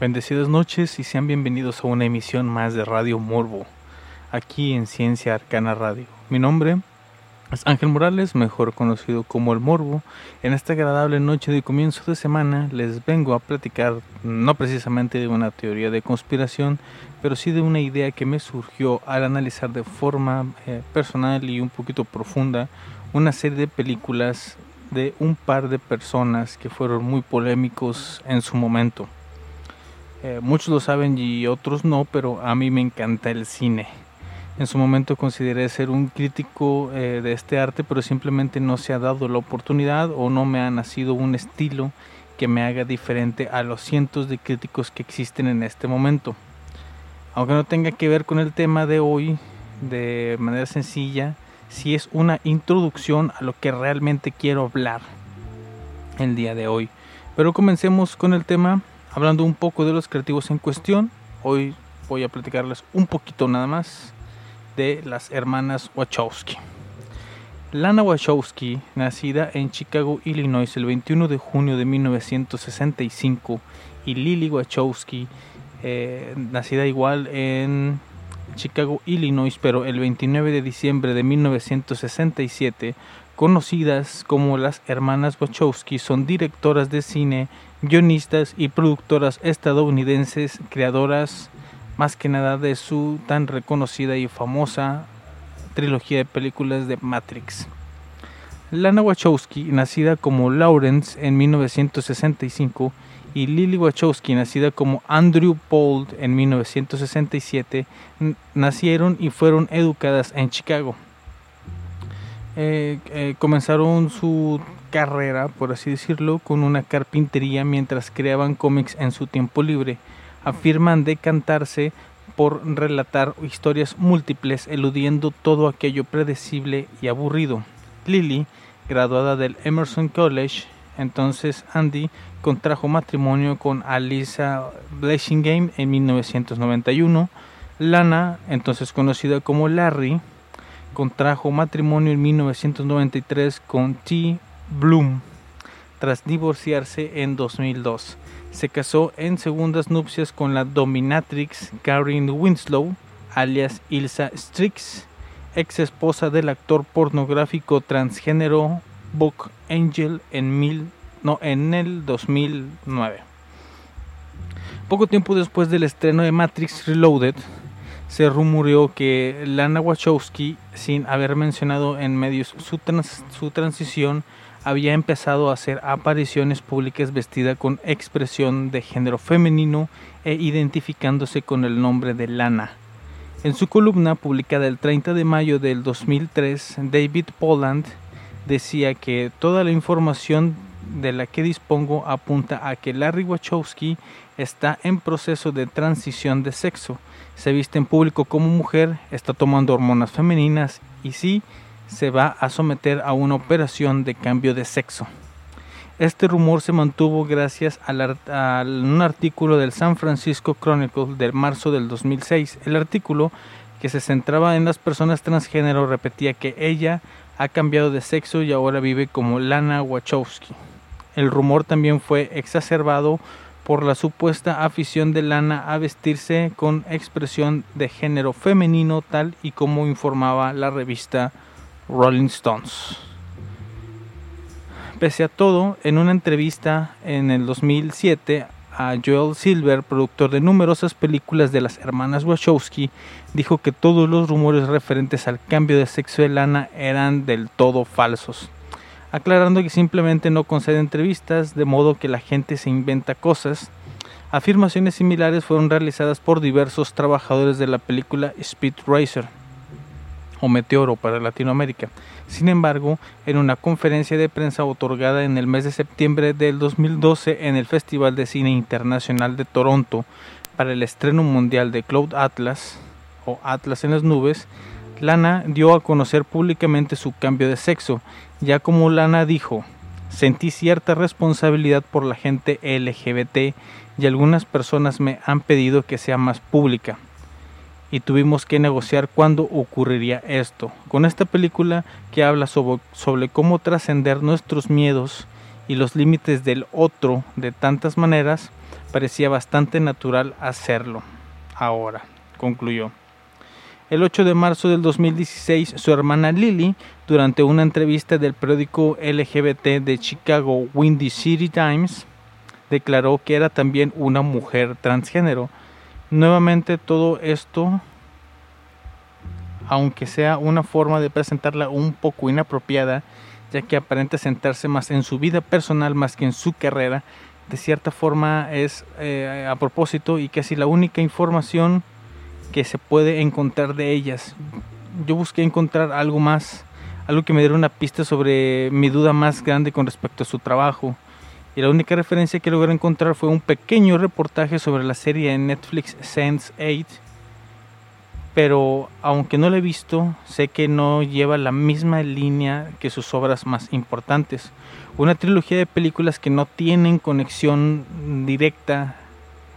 Bendecidas noches y sean bienvenidos a una emisión más de Radio Morbo, aquí en Ciencia Arcana Radio. Mi nombre es Ángel Morales, mejor conocido como El Morbo. En esta agradable noche de comienzo de semana les vengo a platicar no precisamente de una teoría de conspiración, pero sí de una idea que me surgió al analizar de forma eh, personal y un poquito profunda una serie de películas de un par de personas que fueron muy polémicos en su momento. Eh, muchos lo saben y otros no, pero a mí me encanta el cine. En su momento consideré ser un crítico eh, de este arte, pero simplemente no se ha dado la oportunidad o no me ha nacido un estilo que me haga diferente a los cientos de críticos que existen en este momento. Aunque no tenga que ver con el tema de hoy de manera sencilla, si es una introducción a lo que realmente quiero hablar el día de hoy. Pero comencemos con el tema hablando un poco de los creativos en cuestión. Hoy voy a platicarles un poquito nada más de las hermanas Wachowski. Lana Wachowski, nacida en Chicago, Illinois el 21 de junio de 1965, y Lily Wachowski, eh, nacida igual en Chicago, Illinois, pero el 29 de diciembre de 1967, conocidas como las hermanas Wachowski, son directoras de cine guionistas y productoras estadounidenses, creadoras más que nada de su tan reconocida y famosa trilogía de películas de Matrix. Lana Wachowski, nacida como Lawrence en 1965, y Lily Wachowski, nacida como Andrew Pold en 1967, nacieron y fueron educadas en Chicago. Eh, eh, comenzaron su carrera, por así decirlo, con una carpintería mientras creaban cómics en su tiempo libre. Afirman decantarse por relatar historias múltiples, eludiendo todo aquello predecible y aburrido. Lily, graduada del Emerson College, entonces Andy contrajo matrimonio con Alisa Blessingame en 1991. Lana, entonces conocida como Larry, contrajo matrimonio en 1993 con T. Bloom tras divorciarse en 2002. Se casó en segundas nupcias con la dominatrix Karen Winslow, alias Ilsa Strix, ex esposa del actor pornográfico transgénero Buck Angel en, mil, no, en el 2009. Poco tiempo después del estreno de Matrix Reloaded, se rumoreó que Lana Wachowski, sin haber mencionado en medios su, su transición, había empezado a hacer apariciones públicas vestida con expresión de género femenino e identificándose con el nombre de Lana. En su columna publicada el 30 de mayo del 2003, David Poland decía que toda la información de la que dispongo apunta a que Larry Wachowski está en proceso de transición de sexo. Se viste en público como mujer, está tomando hormonas femeninas y sí, se va a someter a una operación de cambio de sexo. Este rumor se mantuvo gracias a un artículo del San Francisco Chronicle de marzo del 2006. El artículo, que se centraba en las personas transgénero, repetía que ella ha cambiado de sexo y ahora vive como Lana Wachowski. El rumor también fue exacerbado por la supuesta afición de Lana a vestirse con expresión de género femenino tal y como informaba la revista Rolling Stones. Pese a todo, en una entrevista en el 2007 a Joel Silver, productor de numerosas películas de las hermanas Wachowski, dijo que todos los rumores referentes al cambio de sexo de Lana eran del todo falsos, aclarando que simplemente no concede entrevistas, de modo que la gente se inventa cosas. Afirmaciones similares fueron realizadas por diversos trabajadores de la película Speed Racer o Meteoro para Latinoamérica. Sin embargo, en una conferencia de prensa otorgada en el mes de septiembre del 2012 en el Festival de Cine Internacional de Toronto para el estreno mundial de Cloud Atlas o Atlas en las nubes, Lana dio a conocer públicamente su cambio de sexo, ya como Lana dijo, sentí cierta responsabilidad por la gente LGBT y algunas personas me han pedido que sea más pública y tuvimos que negociar cuándo ocurriría esto. Con esta película que habla sobre, cómo trascender nuestros miedos y los límites del otro de tantas maneras, parecía bastante natural hacerlo. Ahora, concluyó. El 8 de marzo del 2016, su hermana Lily, durante una entrevista del periódico LGBT de Chicago Windy City Times, declaró que era también una mujer transgénero. Nuevamente todo esto, aunque sea una forma de presentarla un poco inapropiada, ya que aparenta sentarse más en su vida personal más que en su carrera, de cierta forma es eh, a propósito y casi la única información que se puede encontrar de ellas. Yo busqué encontrar algo más, algo que me diera una pista sobre mi duda más grande con respecto a su trabajo. Y la única referencia que logré encontrar fue un pequeño reportaje sobre la serie en Netflix Sense 8. Pero aunque no la he visto, sé que no lleva la misma línea que sus obras más importantes. Una trilogía de películas que no tienen conexión directa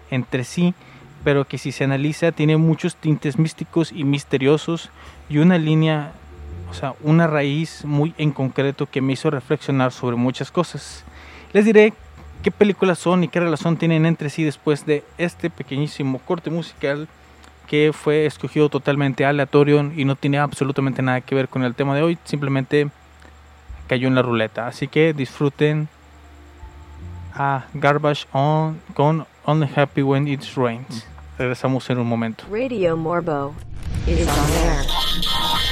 entre sí, pero que si se analiza tiene muchos tintes místicos y misteriosos y una línea, o sea, una raíz muy en concreto que me hizo reflexionar sobre muchas cosas. Les diré qué películas son y qué relación tienen entre sí después de este pequeñísimo corte musical que fue escogido totalmente aleatorio y no tiene absolutamente nada que ver con el tema de hoy, simplemente cayó en la ruleta. Así que disfruten a Garbage On con Only Happy When It Rains. Regresamos en un momento. Radio Morbo is on air.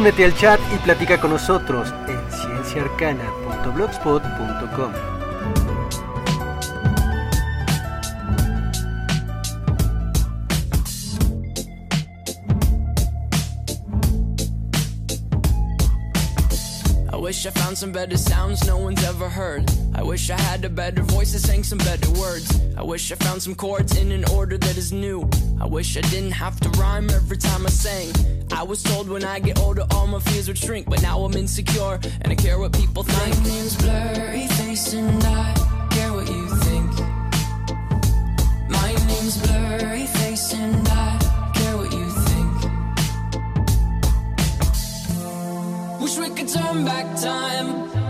Únete al chat y platica con nosotros en cienciaarcana.blogspot.com. wish I found some better sounds no one's ever heard. I wish I had a better voice that sang some better words. I wish I found some chords in an order that is new. I wish I didn't have to rhyme every time I sang. I was told when I get older all my fears would shrink, but now I'm insecure and I care what people think. My name's Blurry Face and I care what you think. My name's Blurry Face and I care what you think. Wish we could turn back time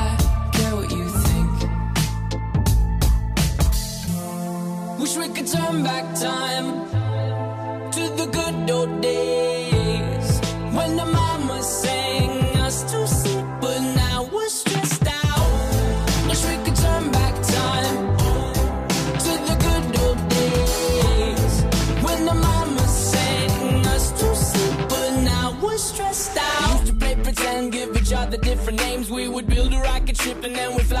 Wish we could turn back time to the good old days when the mama sang us to sleep, but now we're stressed out. Wish we could turn back time to the good old days when the mama sang us to sleep, but now we're stressed out. Used to play pretend, give each other different names. We would build a rocket ship and then we'd fly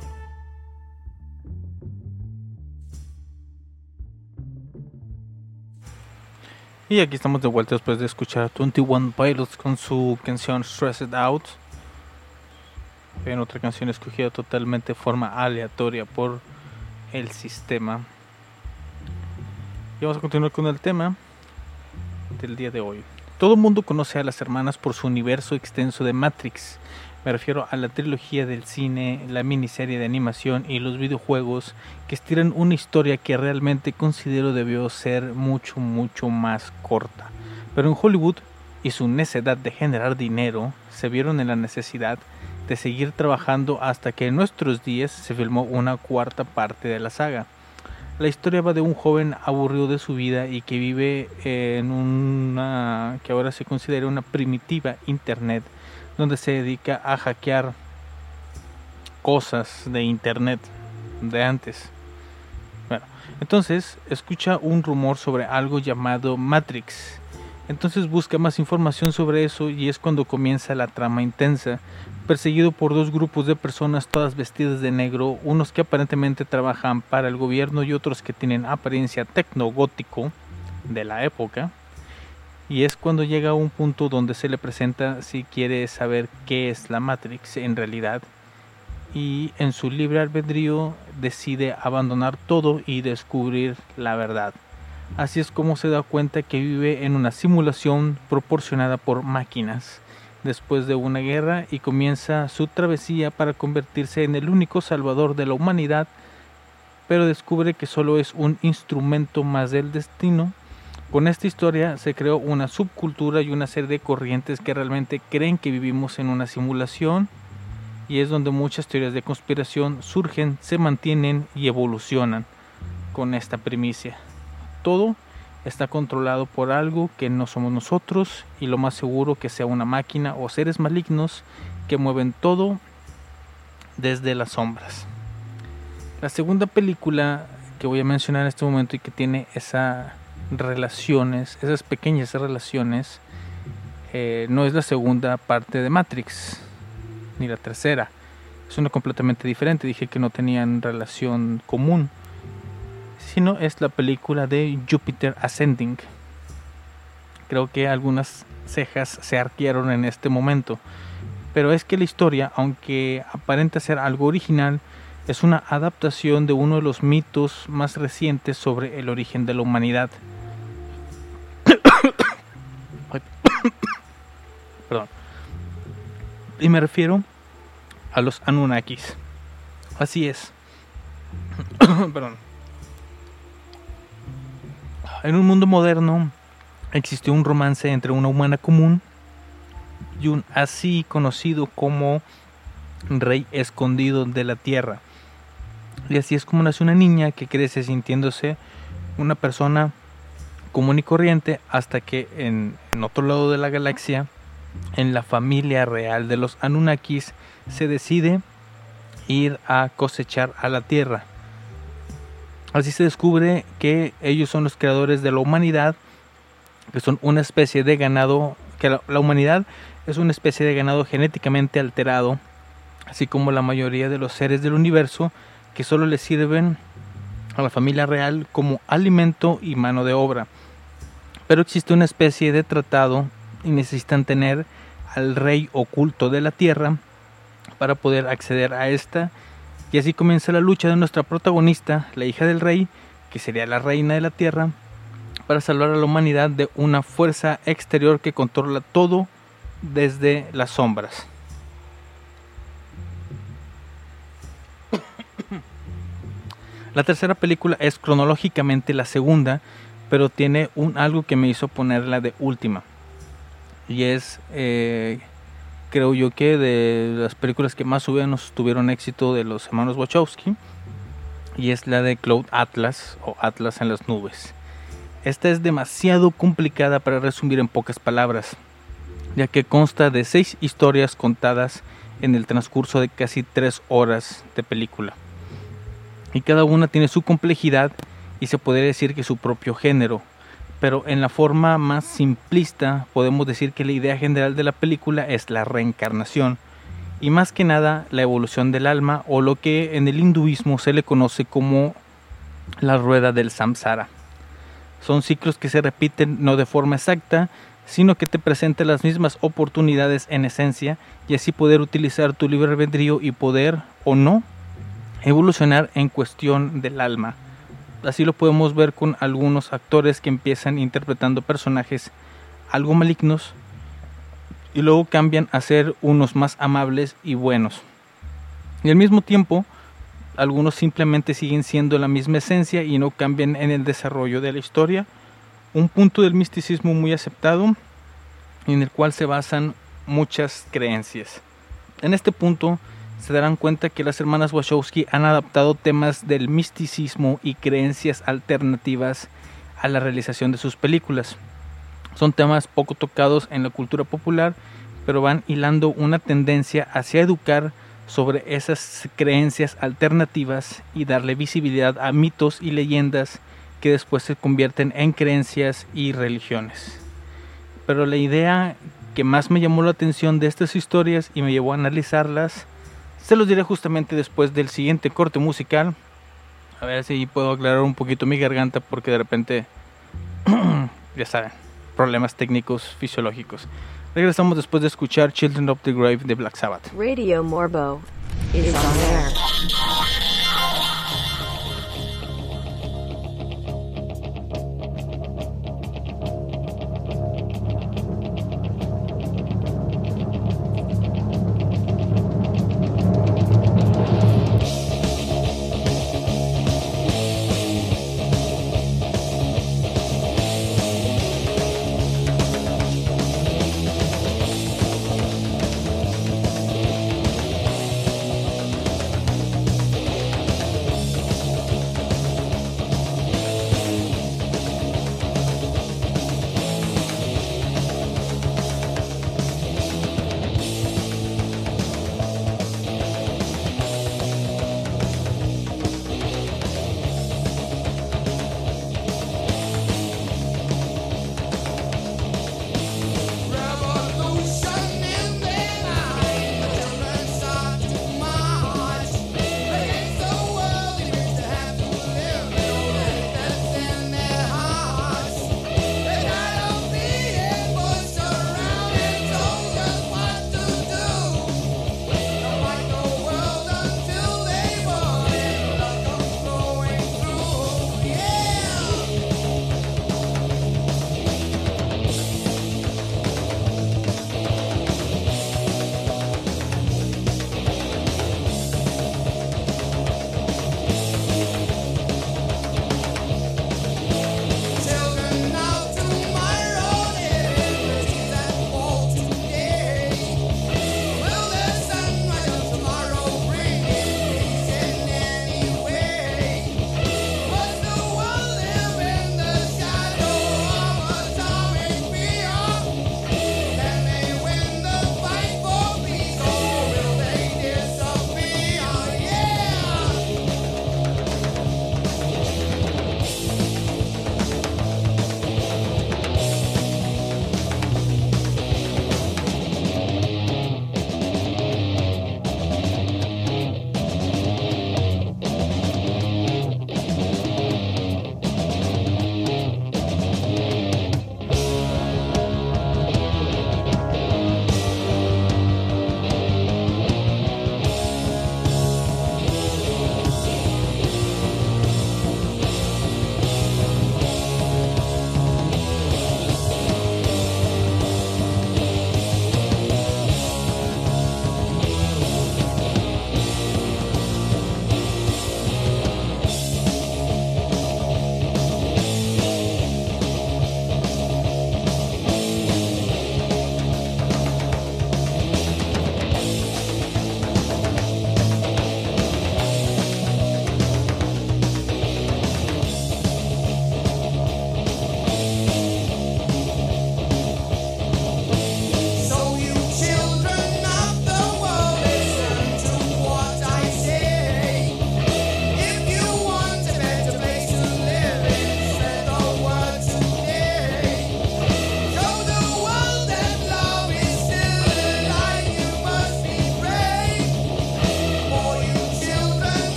Y aquí estamos de vuelta después de escuchar a 21 Pilots con su canción Stressed Out. En otra canción escogida totalmente de forma aleatoria por el sistema. Y vamos a continuar con el tema del día de hoy. Todo mundo conoce a las hermanas por su universo extenso de Matrix. Me refiero a la trilogía del cine, la miniserie de animación y los videojuegos que estiran una historia que realmente considero debió ser mucho, mucho más corta. Pero en Hollywood y su necedad de generar dinero se vieron en la necesidad de seguir trabajando hasta que en nuestros días se filmó una cuarta parte de la saga. La historia va de un joven aburrido de su vida y que vive en una que ahora se considera una primitiva internet donde se dedica a hackear cosas de internet de antes. Bueno, entonces escucha un rumor sobre algo llamado Matrix. Entonces busca más información sobre eso y es cuando comienza la trama intensa, perseguido por dos grupos de personas todas vestidas de negro, unos que aparentemente trabajan para el gobierno y otros que tienen apariencia tecnogótico de la época. Y es cuando llega a un punto donde se le presenta si quiere saber qué es la Matrix en realidad. Y en su libre albedrío decide abandonar todo y descubrir la verdad. Así es como se da cuenta que vive en una simulación proporcionada por máquinas después de una guerra y comienza su travesía para convertirse en el único salvador de la humanidad, pero descubre que solo es un instrumento más del destino. Con esta historia se creó una subcultura y una serie de corrientes que realmente creen que vivimos en una simulación y es donde muchas teorías de conspiración surgen, se mantienen y evolucionan con esta primicia. Todo está controlado por algo que no somos nosotros y lo más seguro que sea una máquina o seres malignos que mueven todo desde las sombras. La segunda película que voy a mencionar en este momento y que tiene esas relaciones, esas pequeñas relaciones, eh, no es la segunda parte de Matrix, ni la tercera. Es una completamente diferente. Dije que no tenían relación común sino es la película de Jupiter Ascending. Creo que algunas cejas se arquearon en este momento, pero es que la historia, aunque aparenta ser algo original, es una adaptación de uno de los mitos más recientes sobre el origen de la humanidad. Perdón. Y me refiero a los Anunnakis. Así es. Perdón. En un mundo moderno existió un romance entre una humana común y un así conocido como rey escondido de la tierra. Y así es como nace una niña que crece sintiéndose una persona común y corriente hasta que en, otro lado de la galaxia, en la familia real de los Anunnakis, se decide ir a cosechar a la tierra. Así se descubre que ellos son los creadores de la humanidad, que son una especie de ganado, que la, la, humanidad es una especie de ganado genéticamente alterado, así como la mayoría de los seres del universo, que solo le sirven a la familia real como alimento y mano de obra. Pero existe una especie de tratado y necesitan tener al rey oculto de la tierra para poder acceder a esta y así comienza la lucha de nuestra protagonista, la hija del rey, que sería la reina de la tierra, para salvar a la humanidad de una fuerza exterior que controla todo desde las sombras. La tercera película es cronológicamente la segunda, pero tiene un algo que me hizo ponerla de última. Y es eh, creo yo que de las películas que más o tuvieron éxito de los hermanos Wachowski y es la de Cloud Atlas o Atlas en las nubes. Esta es demasiado complicada para resumir en pocas palabras, ya que consta de seis historias contadas en el transcurso de casi tres horas de película. Y cada una tiene su complejidad y se podría decir que su propio género, pero en la forma más simplista podemos decir que la idea general de la película es la reencarnación y más que nada la evolución del alma o lo que en el hinduismo se le conoce como la rueda del samsara. Son ciclos que se repiten no de forma exacta, sino que te presentan las mismas oportunidades en esencia y así poder utilizar tu libre albedrío y poder o no evolucionar en cuestión del alma así lo podemos ver con algunos actores que empiezan interpretando personajes algo malignos y luego cambian a ser unos más amables y buenos. Y al mismo tiempo, algunos simplemente siguen siendo la misma esencia y no cambian en el desarrollo de la historia. Un punto del misticismo muy aceptado en el cual se basan muchas creencias. En este punto se darán cuenta que las hermanas Wachowski han adaptado temas del misticismo y creencias alternativas a la realización de sus películas. Son temas poco tocados en la cultura popular, pero van hilando una tendencia hacia educar sobre esas creencias alternativas y darle visibilidad a mitos y leyendas que después se convierten en creencias y religiones. Pero la idea que más me llamó la atención de estas historias y me llevó a analizarlas se los diré justamente después del siguiente corte musical. A ver si puedo aclarar un poquito mi garganta porque de repente, ya saben, problemas técnicos fisiológicos. Regresamos después de escuchar Children of the Grave de Black Sabbath. Radio Morbo is on air.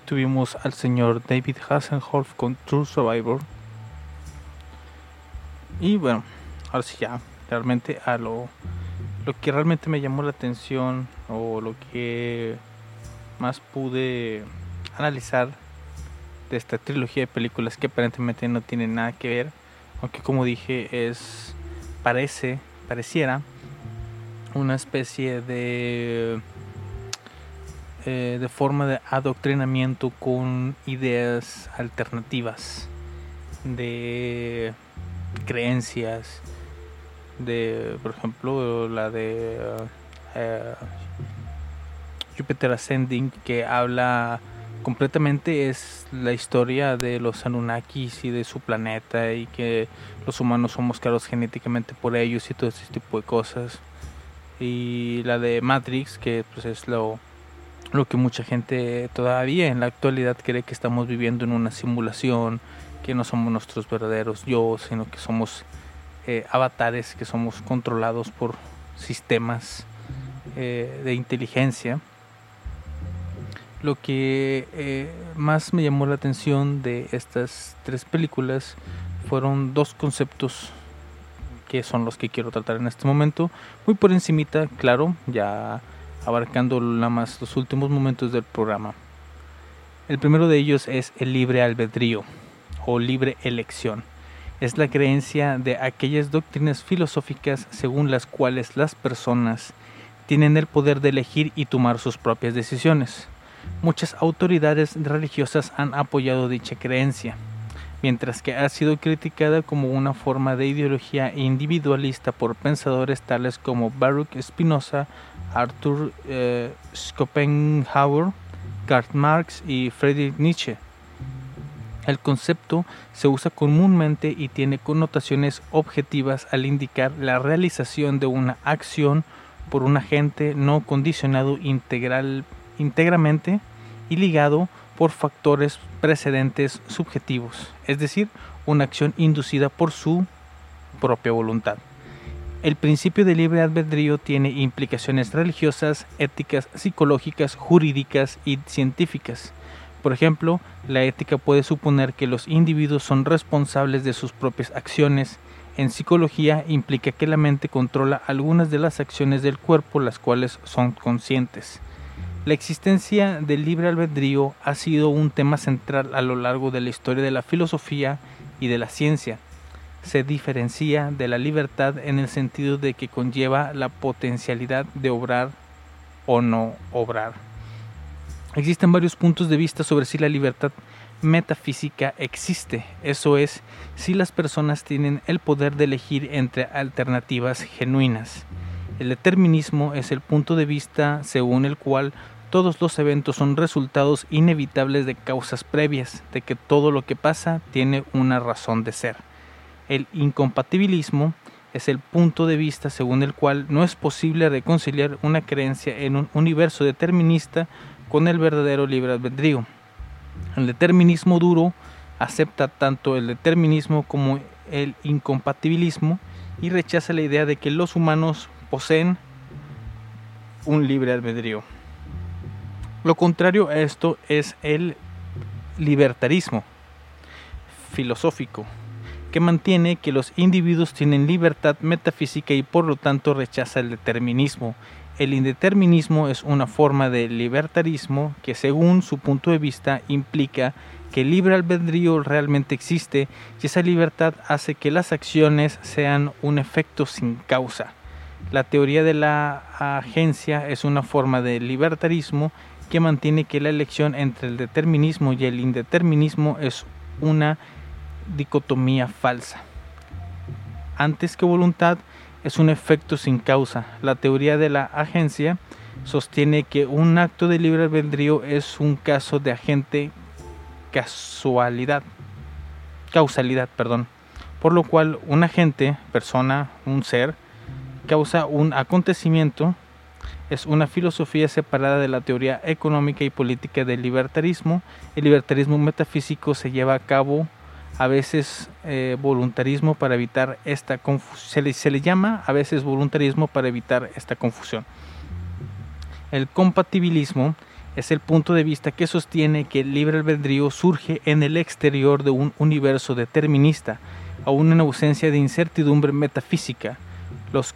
tuvimos al señor David Hasselhoff con True Survivor. Y bueno, ahora sí ya, realmente a lo, lo que realmente me llamó la atención o lo que más pude analizar de esta trilogía de películas que aparentemente no tiene nada que ver, aunque como dije es parece, pareciera una especie de eh, de forma de adoctrinamiento con ideas alternativas de creencias de por ejemplo la de eh, Jupiter Ascending que habla completamente es la historia de los Anunnakis y de su planeta y que los humanos somos caros genéticamente por ellos y todo ese tipo de cosas. Y la de Matrix que pues es lo lo que mucha gente todavía en la actualidad cree que estamos viviendo en una simulación, que no somos nuestros verdaderos yo, sino que somos eh, avatares, que somos controlados por sistemas eh, de inteligencia. Lo que eh, más me llamó la atención de estas tres películas fueron dos conceptos que son los que quiero tratar en este momento, muy por encimita, claro, ya abarcando los últimos momentos del programa. El primero de ellos es el libre albedrío o libre elección. Es la creencia de aquellas doctrinas filosóficas según las cuales las personas tienen el poder de elegir y tomar sus propias decisiones. Muchas autoridades religiosas han apoyado dicha creencia, mientras que ha sido criticada como una forma de ideología individualista por pensadores tales como Baruch Spinoza, Arthur eh, Schopenhauer, Karl Marx y Friedrich Nietzsche. El concepto se usa comúnmente y tiene connotaciones objetivas al indicar la realización de una acción por un agente no condicionado integral, íntegramente y ligado por factores precedentes subjetivos, es decir, una acción inducida por su propia voluntad. El principio de libre albedrío tiene implicaciones religiosas, éticas, psicológicas, jurídicas y científicas. Por ejemplo, la ética puede suponer que los individuos son responsables de sus propias acciones. En psicología implica que la mente controla algunas de las acciones del cuerpo las cuales son conscientes. La existencia del libre albedrío ha sido un tema central a lo largo de la historia de la filosofía y de la ciencia. Se diferencia de la libertad en el sentido de que conlleva la potencialidad de obrar o no obrar. Existen varios puntos de vista sobre si la libertad metafísica existe, eso es, si las personas tienen el poder de elegir entre alternativas genuinas. El determinismo es el punto de vista según el cual todos los eventos son resultados inevitables de causas previas, de que todo lo que pasa tiene una razón de ser. El incompatibilismo es el punto de vista según el cual no es posible reconciliar una creencia en un universo determinista con el verdadero libre albedrío. El determinismo duro acepta tanto el determinismo como el incompatibilismo y rechaza la idea de que los humanos poseen un libre albedrío. Lo contrario a esto es el libertarismo filosófico, que mantiene que los individuos tienen libertad metafísica y por lo tanto rechaza el determinismo. El indeterminismo es una forma de libertarismo que según su punto de vista implica que el libre albedrío realmente existe y esa libertad hace que las acciones sean un efecto sin causa. La teoría de la agencia es una forma de libertarismo que mantiene que la elección entre el determinismo y el indeterminismo es una dicotomía falsa. Antes que voluntad es un efecto sin causa. La teoría de la agencia sostiene que un acto de libre albedrío es un caso de agente casualidad, causalidad, perdón, por lo cual un agente, persona, un ser, causa un acontecimiento es una filosofía separada de la teoría económica y política del libertarismo. El libertarismo metafísico se lleva a cabo a veces eh, voluntarismo para evitar esta confusión. Se le, llama a veces voluntarismo para evitar esta confusión. El compatibilismo es el punto de vista que sostiene que el libre albedrío surge en el exterior de un universo determinista, aún en ausencia de incertidumbre metafísica. Los,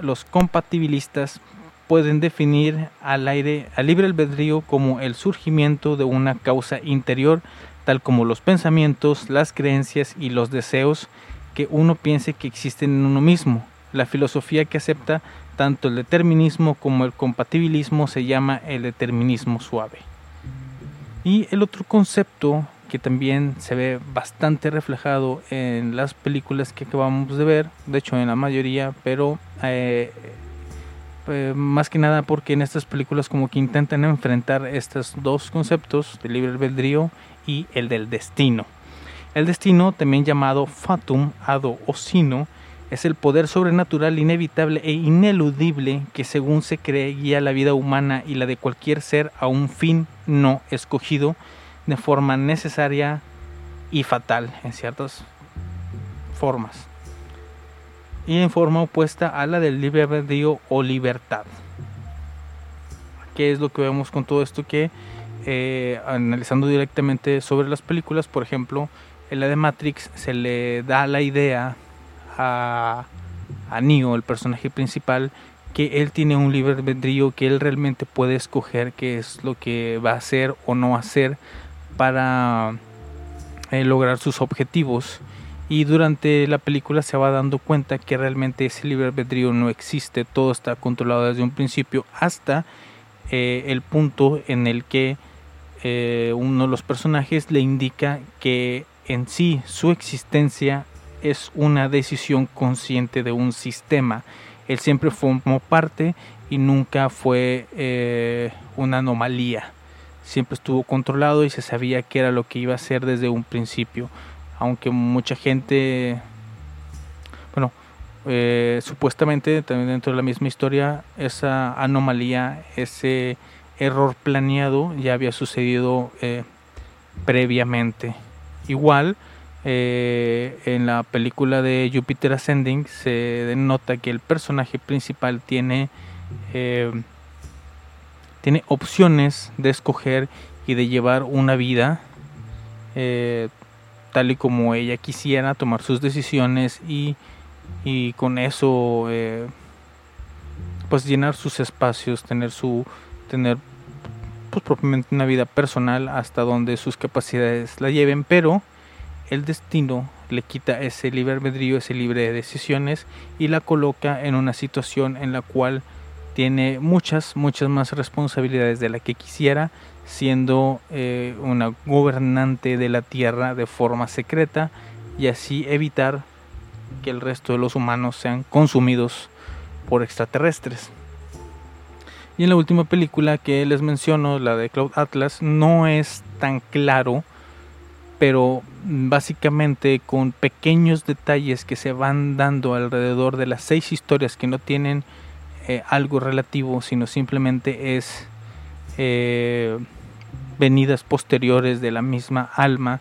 los compatibilistas pueden definir al, aire, al libre albedrío como el surgimiento de una causa interior, tal como los pensamientos, las creencias y los deseos que uno piense que existen en uno mismo. La filosofía que acepta tanto el determinismo como el compatibilismo se llama el determinismo suave. Y el otro concepto que también se ve bastante reflejado en las películas que acabamos de ver, de hecho en la mayoría, pero eh, eh, más que nada porque en estas películas como que intentan enfrentar estos dos conceptos, del libre albedrío y el del destino. El destino, también llamado fatum, hado o sino, es el poder sobrenatural inevitable e ineludible que según se cree guía la vida humana y la de cualquier ser a un fin no escogido de forma necesaria y fatal en ciertas formas. y en forma opuesta a la del libre albedrío o libertad. ¿Qué es lo que vemos con todo esto? Que eh, analizando directamente sobre las películas, por ejemplo, en la de Matrix se le da la idea a, a Neo, el personaje principal, que él tiene un libre albedrío, que él realmente puede escoger qué es lo que va a hacer o no hacer para eh, lograr sus objetivos. Y durante la película se va dando cuenta que realmente ese libre albedrío no existe, todo está controlado desde un principio hasta eh, el punto en el que eh, uno de los personajes le indica que en sí su existencia es una decisión consciente de un sistema. Él siempre formó parte y nunca fue eh, una anomalía. Siempre estuvo controlado y se sabía qué era lo que iba a hacer desde un principio. Aunque mucha gente, bueno, eh, supuestamente también dentro de la misma historia, esa anomalía, ese error planeado ya había sucedido eh, previamente. Igual, eh, en la película de Jupiter Ascending se denota que el personaje principal tiene, eh, tiene opciones de escoger y de llevar una vida tal y como ella quisiera, tomar sus decisiones y, y con eso pues llenar sus espacios, tener su tener pues propiamente una vida personal hasta donde sus capacidades la lleven, pero el destino le quita ese libre albedrío, ese libre de decisiones y la coloca en una situación en la cual tiene muchas, muchas más responsabilidades de la que quisiera, siendo eh, una gobernante de la Tierra de forma secreta y así evitar que el resto de los humanos sean consumidos por extraterrestres. Y en la última película que les menciono, la de Cloud Atlas, no es tan claro, pero básicamente con pequeños detalles que se van dando alrededor de las seis historias que no tienen eh, algo relativo, sino simplemente es eh, venidas posteriores de la misma alma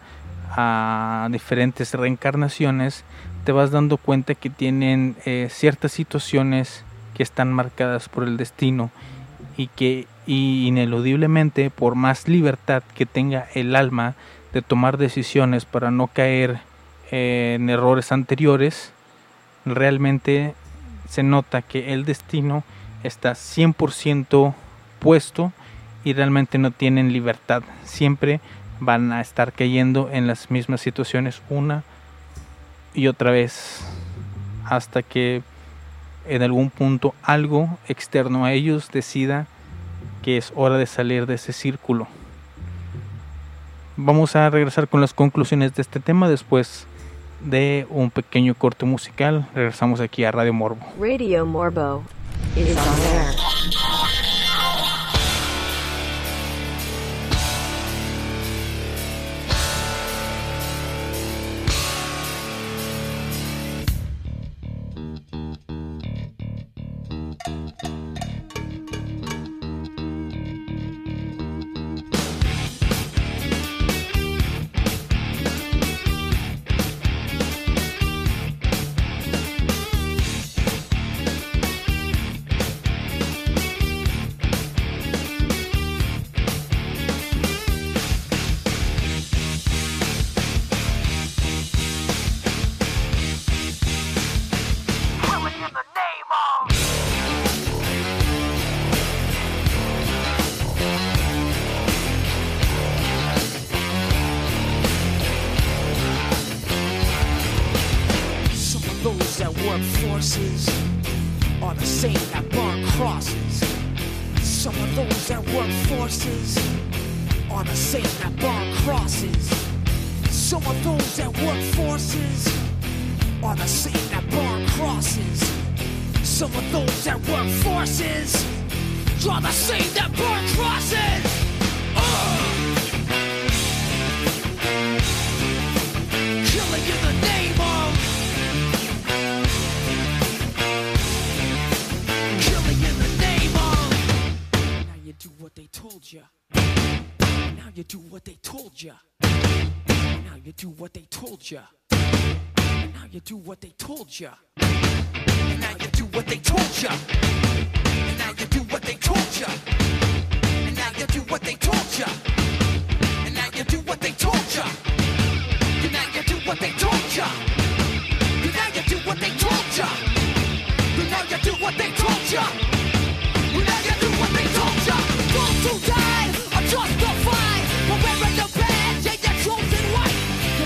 a diferentes reencarnaciones, te vas dando cuenta que tienen eh, ciertas situaciones que están marcadas por el destino y que y ineludiblemente por más libertad que tenga el alma de tomar decisiones para no caer eh, en errores anteriores, realmente se nota que el destino está 100% puesto y realmente no tienen libertad. Siempre van a estar cayendo en las mismas situaciones una y otra vez hasta que en algún punto algo externo a ellos decida que es hora de salir de ese círculo. Vamos a regresar con las conclusiones de este tema después de un pequeño corte musical. Regresamos aquí a Radio Morbo. Radio Morbo is on. You do what they told ya. Now you do what they told ya. Now you do what they told ya. what they told ya. Now you do what they told ya. And now you do what they told ya. And now you do what they told ya. Now you do what they told ya. Now you do what they told ya. Now you do what they told ya. Now you do what they told ya. Those who died are justified for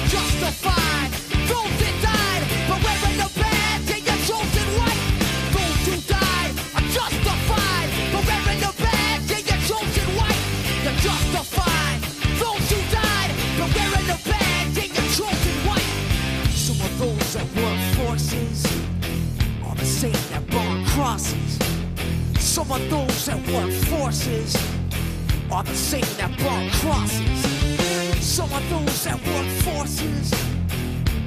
justified. Those died wearing the badge chosen. Those who died are justified wearing the badge chosen. You're justified. Those who died wearing the badge chosen. Some of those that work forces are the same that burn crosses. Some of those that forces are the same that burn crosses. Some of those that work forces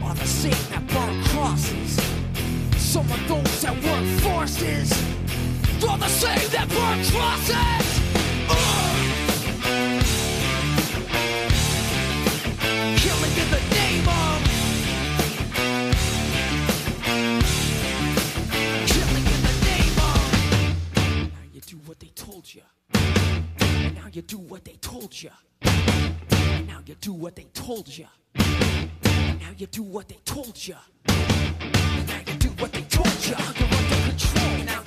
are the same that burn crosses. Some of those that work forces are the same that burn crosses. Ugh. Killing in the name of Killing in the name of Now you do what they told you. Now you do what they told you. Now you do what they told you. Now you do what they told you. Now you do what they told you. Under control. Now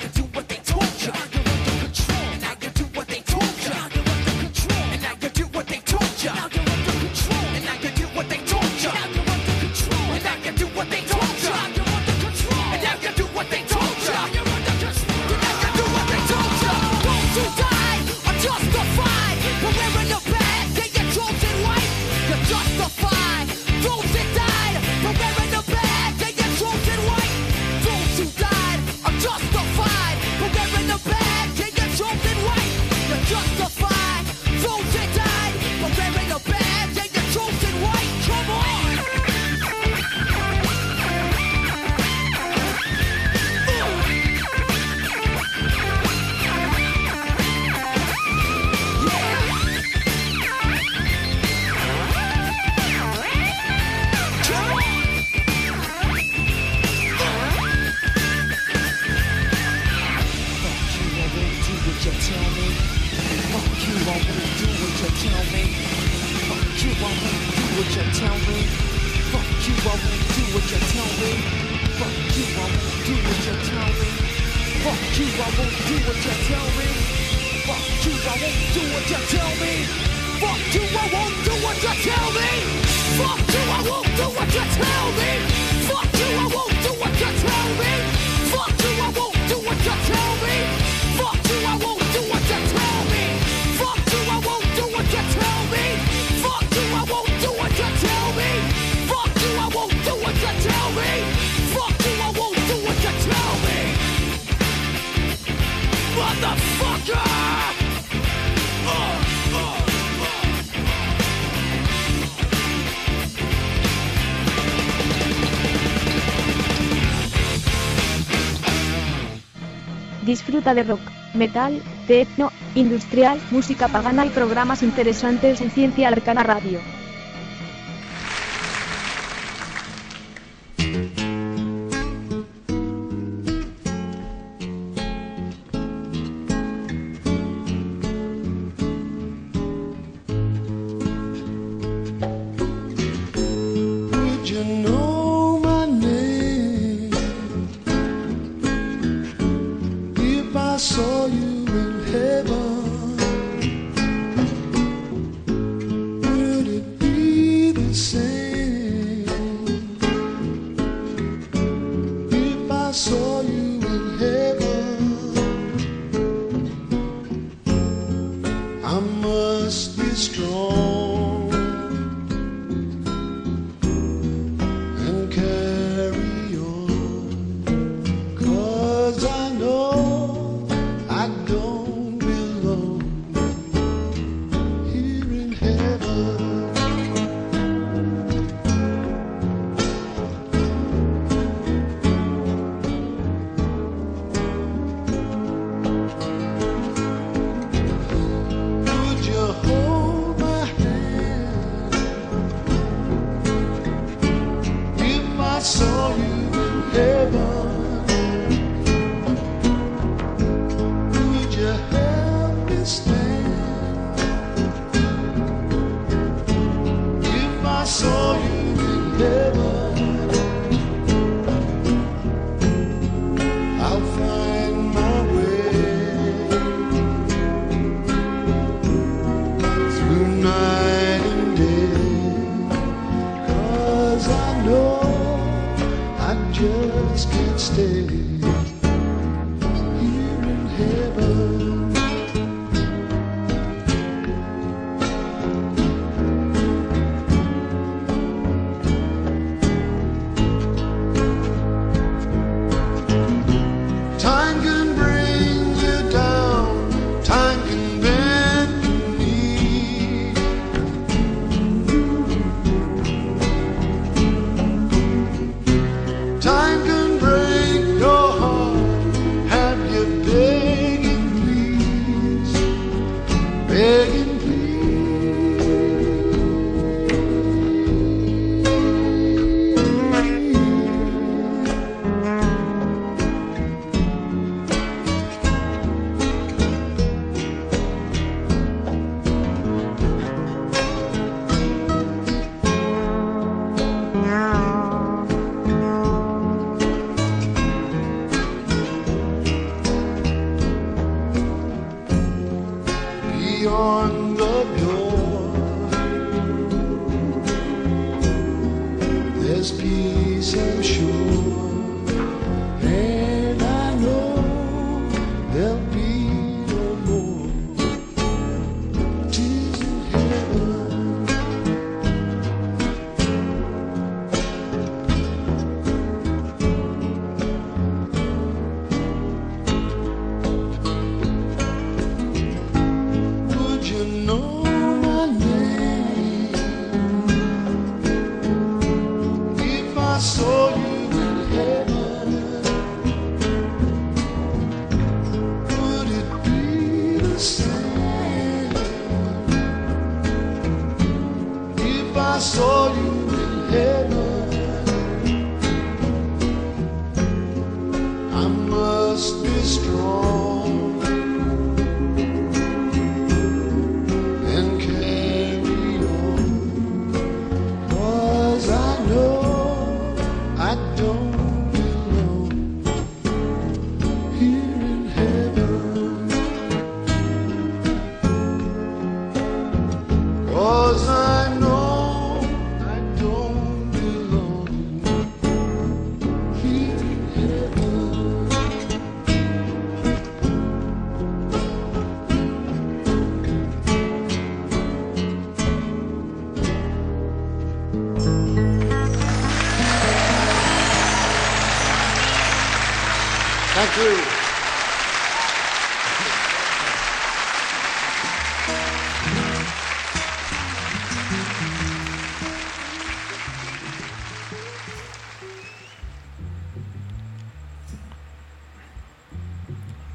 Disfruta de rock, metal, techno, industrial, música pagana y programas interesantes en Ciencia Arcana Radio.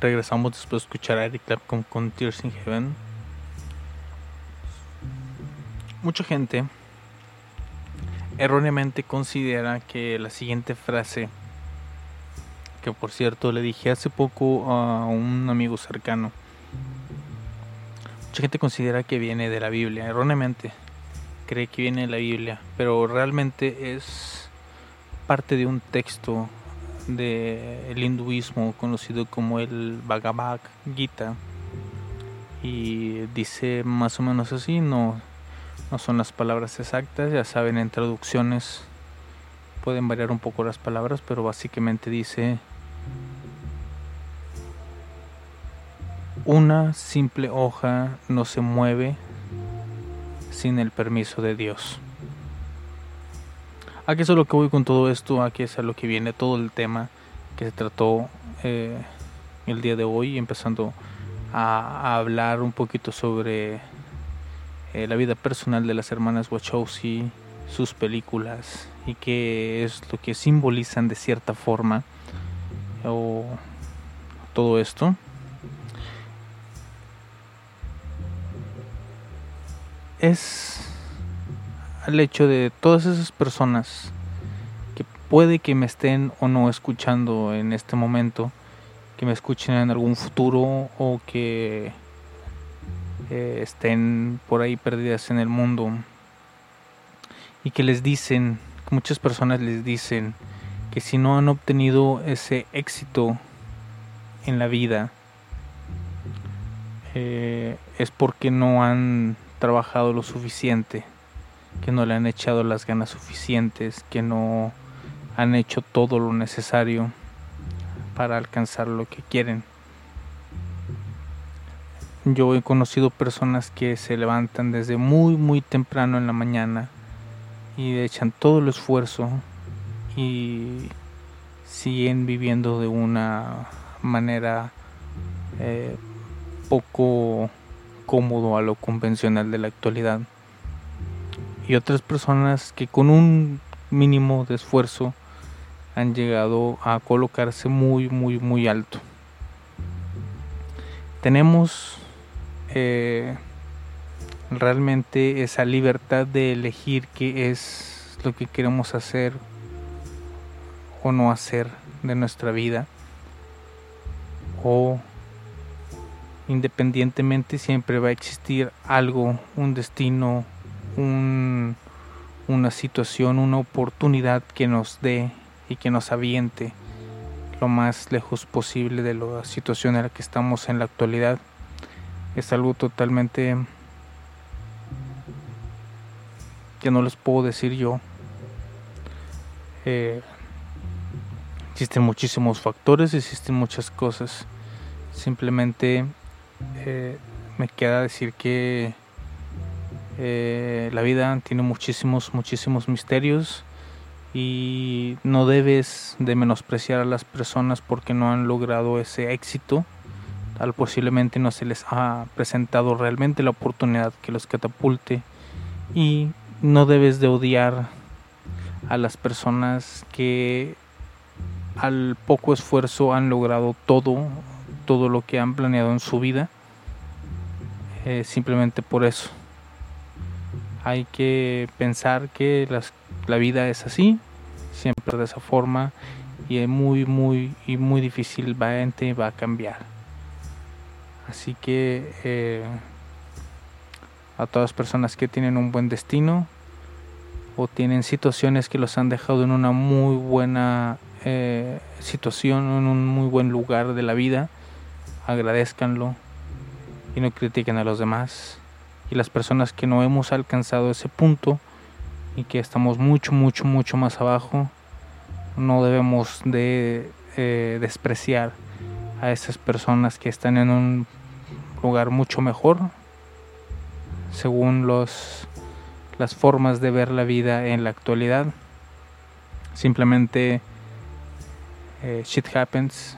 Regresamos después de escuchar a Eric Clapton con Tears in Heaven. Mucha gente erróneamente considera que la siguiente frase, que por cierto le dije hace poco a un amigo cercano, mucha gente considera que viene de la Biblia, erróneamente cree que viene de la Biblia, pero realmente es parte de un texto del hinduismo conocido como el Bhagavad Gita y dice más o menos así, no, no son las palabras exactas, ya saben en traducciones pueden variar un poco las palabras, pero básicamente dice una simple hoja no se mueve sin el permiso de Dios. ¿A qué es a lo que voy con todo esto? ¿A qué es a lo que viene todo el tema que se trató eh, el día de hoy? Empezando a, a hablar un poquito sobre eh, la vida personal de las hermanas Wachowski, sus películas y qué es lo que simbolizan de cierta forma o todo esto. Es al hecho de todas esas personas que puede que me estén o no escuchando en este momento, que me escuchen en algún futuro o que eh, estén por ahí perdidas en el mundo y que les dicen, muchas personas les dicen que si no han obtenido ese éxito en la vida eh, es porque no han trabajado lo suficiente que no le han echado las ganas suficientes, que no han hecho todo lo necesario para alcanzar lo que quieren. Yo he conocido personas que se levantan desde muy muy temprano en la mañana y echan todo el esfuerzo y siguen viviendo de una manera eh, poco cómodo a lo convencional de la actualidad. Y otras personas que con un mínimo de esfuerzo han llegado a colocarse muy muy muy alto. Tenemos eh, realmente esa libertad de elegir qué es lo que queremos hacer o no hacer de nuestra vida o independientemente siempre va a existir algo, un destino, un, una situación, una oportunidad que nos dé y que nos aviente lo más lejos posible de la situación en la que estamos en la actualidad. es algo totalmente que no les puedo decir yo. Eh, existen muchísimos factores, existen muchas cosas. Simplemente eh, me queda decir que eh, la vida tiene muchísimos, muchísimos misterios y no debes de menospreciar a las personas porque no han logrado ese éxito. Tal posiblemente no se les ha presentado realmente la oportunidad que los catapulte y no debes de odiar a las personas que al poco esfuerzo han logrado todo, todo lo que han planeado en su vida, eh, simplemente por eso. Hay que pensar que las- la vida es así, siempre de esa forma, y es muy, muy, y muy difícilmente va a cambiar. Así que eh, a todas las personas que tienen un buen destino o tienen situaciones que los han dejado en una muy buena eh, situación, en un muy buen lugar de la vida, agradezcanlo y no critiquen a los demás. Y las personas que no hemos alcanzado ese punto y que estamos mucho, mucho, mucho más abajo, no debemos de eh, despreciar a esas personas que están en un lugar mucho mejor según los las formas de ver la vida en la actualidad simplemente eh, shit happens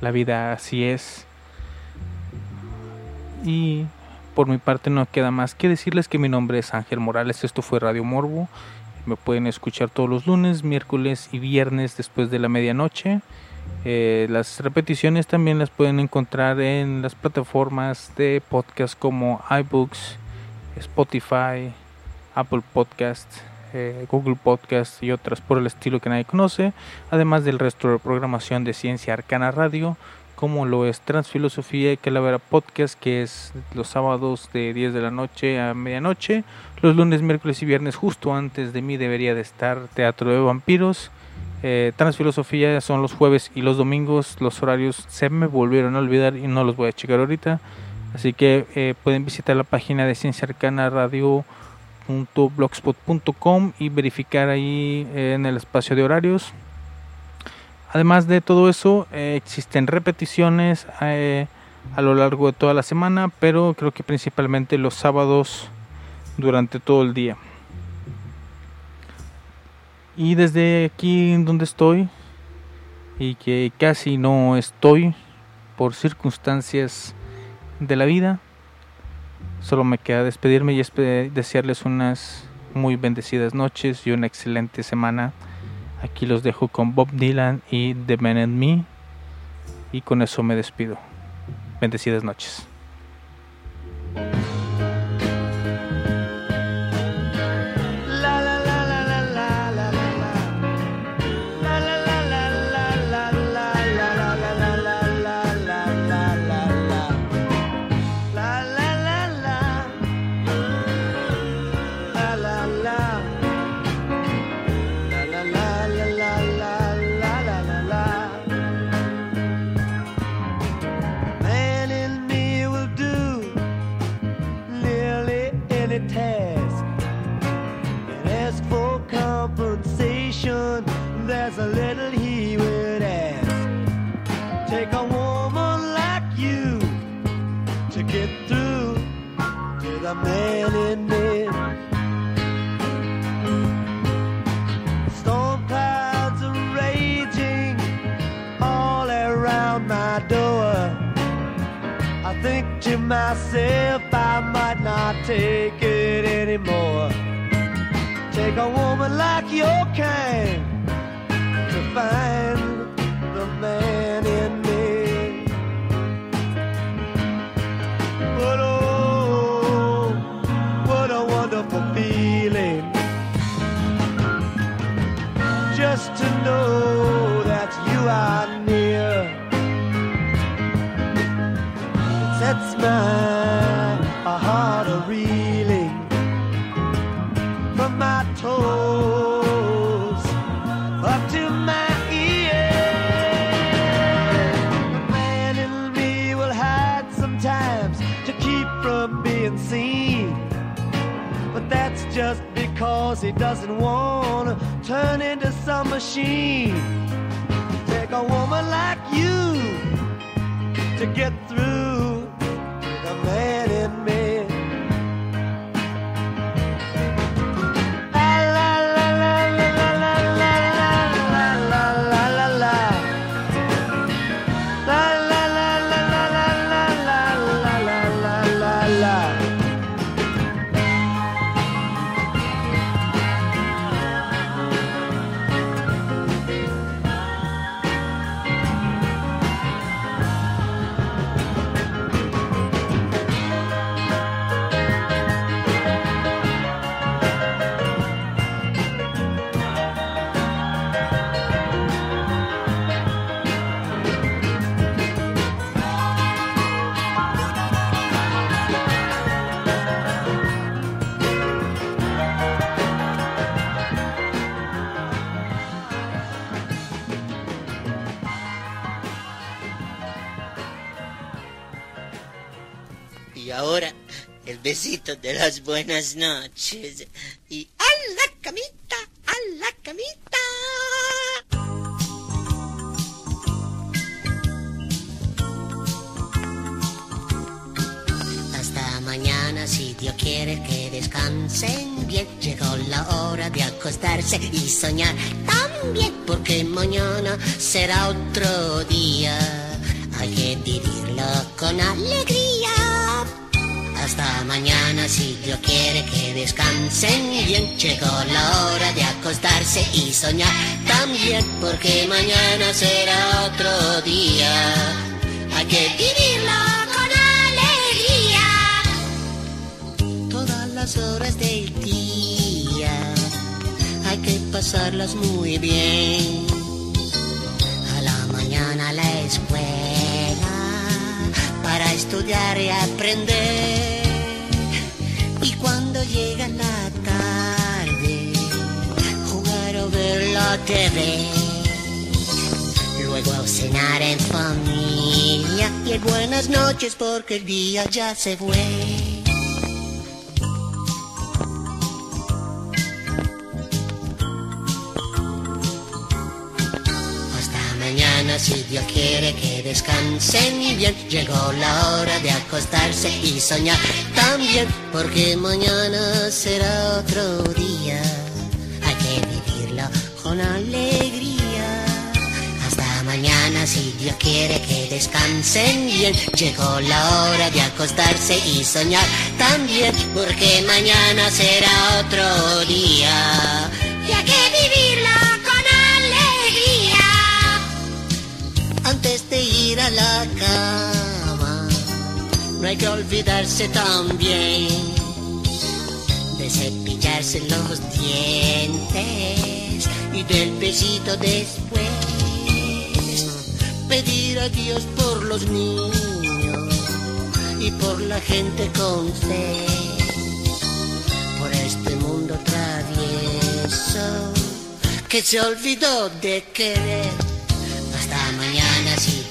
la vida así es y por mi parte no queda más que decirles que mi nombre es Ángel Morales esto fue Radio Morbo. Me pueden escuchar todos los lunes miércoles y viernes después de la medianoche. Eh, las repeticiones también las pueden encontrar en las plataformas de podcast como iBooks, Spotify, Apple Podcast, eh, Google Podcast y otras por el estilo que nadie conoce, además del resto de programación de Ciencia Arcana Radio, como lo es Transfilosofía y Calavera Podcast, que es los sábados de 10 de la noche a medianoche, los lunes, miércoles y viernes justo antes de mí debería de estar Teatro de Vampiros. Eh, Transfilosofía son los jueves y los domingos. Los horarios se me volvieron a olvidar y no los voy a checar ahorita. Así que eh, pueden visitar la página de Ciencia Arcana Radio.blogspot.com y verificar ahí eh, en el espacio de horarios. Además de todo eso, eh, existen repeticiones eh, a lo largo de toda la semana, pero creo que principalmente los sábados durante todo el día. Y desde aquí donde estoy, y que casi no estoy por circunstancias de la vida, solo me queda despedirme y desearles unas muy bendecidas noches y una excelente semana. Aquí los dejo con Bob Dylan y The Man and Me, y con eso me despido. Bendecidas noches. Myself I might not take it anymore. Take a woman like your kind to find Cause he doesn't wanna turn into some machine. Take a woman like you to get besito de las buenas noches. Y a la camita, a la camita. Hasta mañana, si Dios quiere que descansen bien. Llegó la hora de acostarse y soñar también, porque mañana será otro día. Hay que vivirlo con alegría. Hasta mañana, si Dios quiere que descansen bien. Llegó la hora de acostarse y soñar también, porque mañana será otro día. Hay que vivirlo con alegría. Todas las horas del día hay que pasarlas muy bien. A la mañana a la escuela para estudiar y aprender. Llega la tarde, jugar o ver la TV. Luego cenar en familia y buenas noches porque el día ya se fue. Si Dios quiere que descansen bien. Llegó la hora de acostarse y soñar también, porque mañana será otro día. Hay que vivirlo con alegría. Hasta mañana si Dios quiere que descansen bien. Llegó la hora de acostarse y soñar también, porque mañana será otro día. Y hay que vivirlo la cama, no hay que olvidarse también de cepillarse los dientes y del besito después. Pedir a Dios por los niños y por la gente con fe, por este mundo travieso que se olvidó de querer.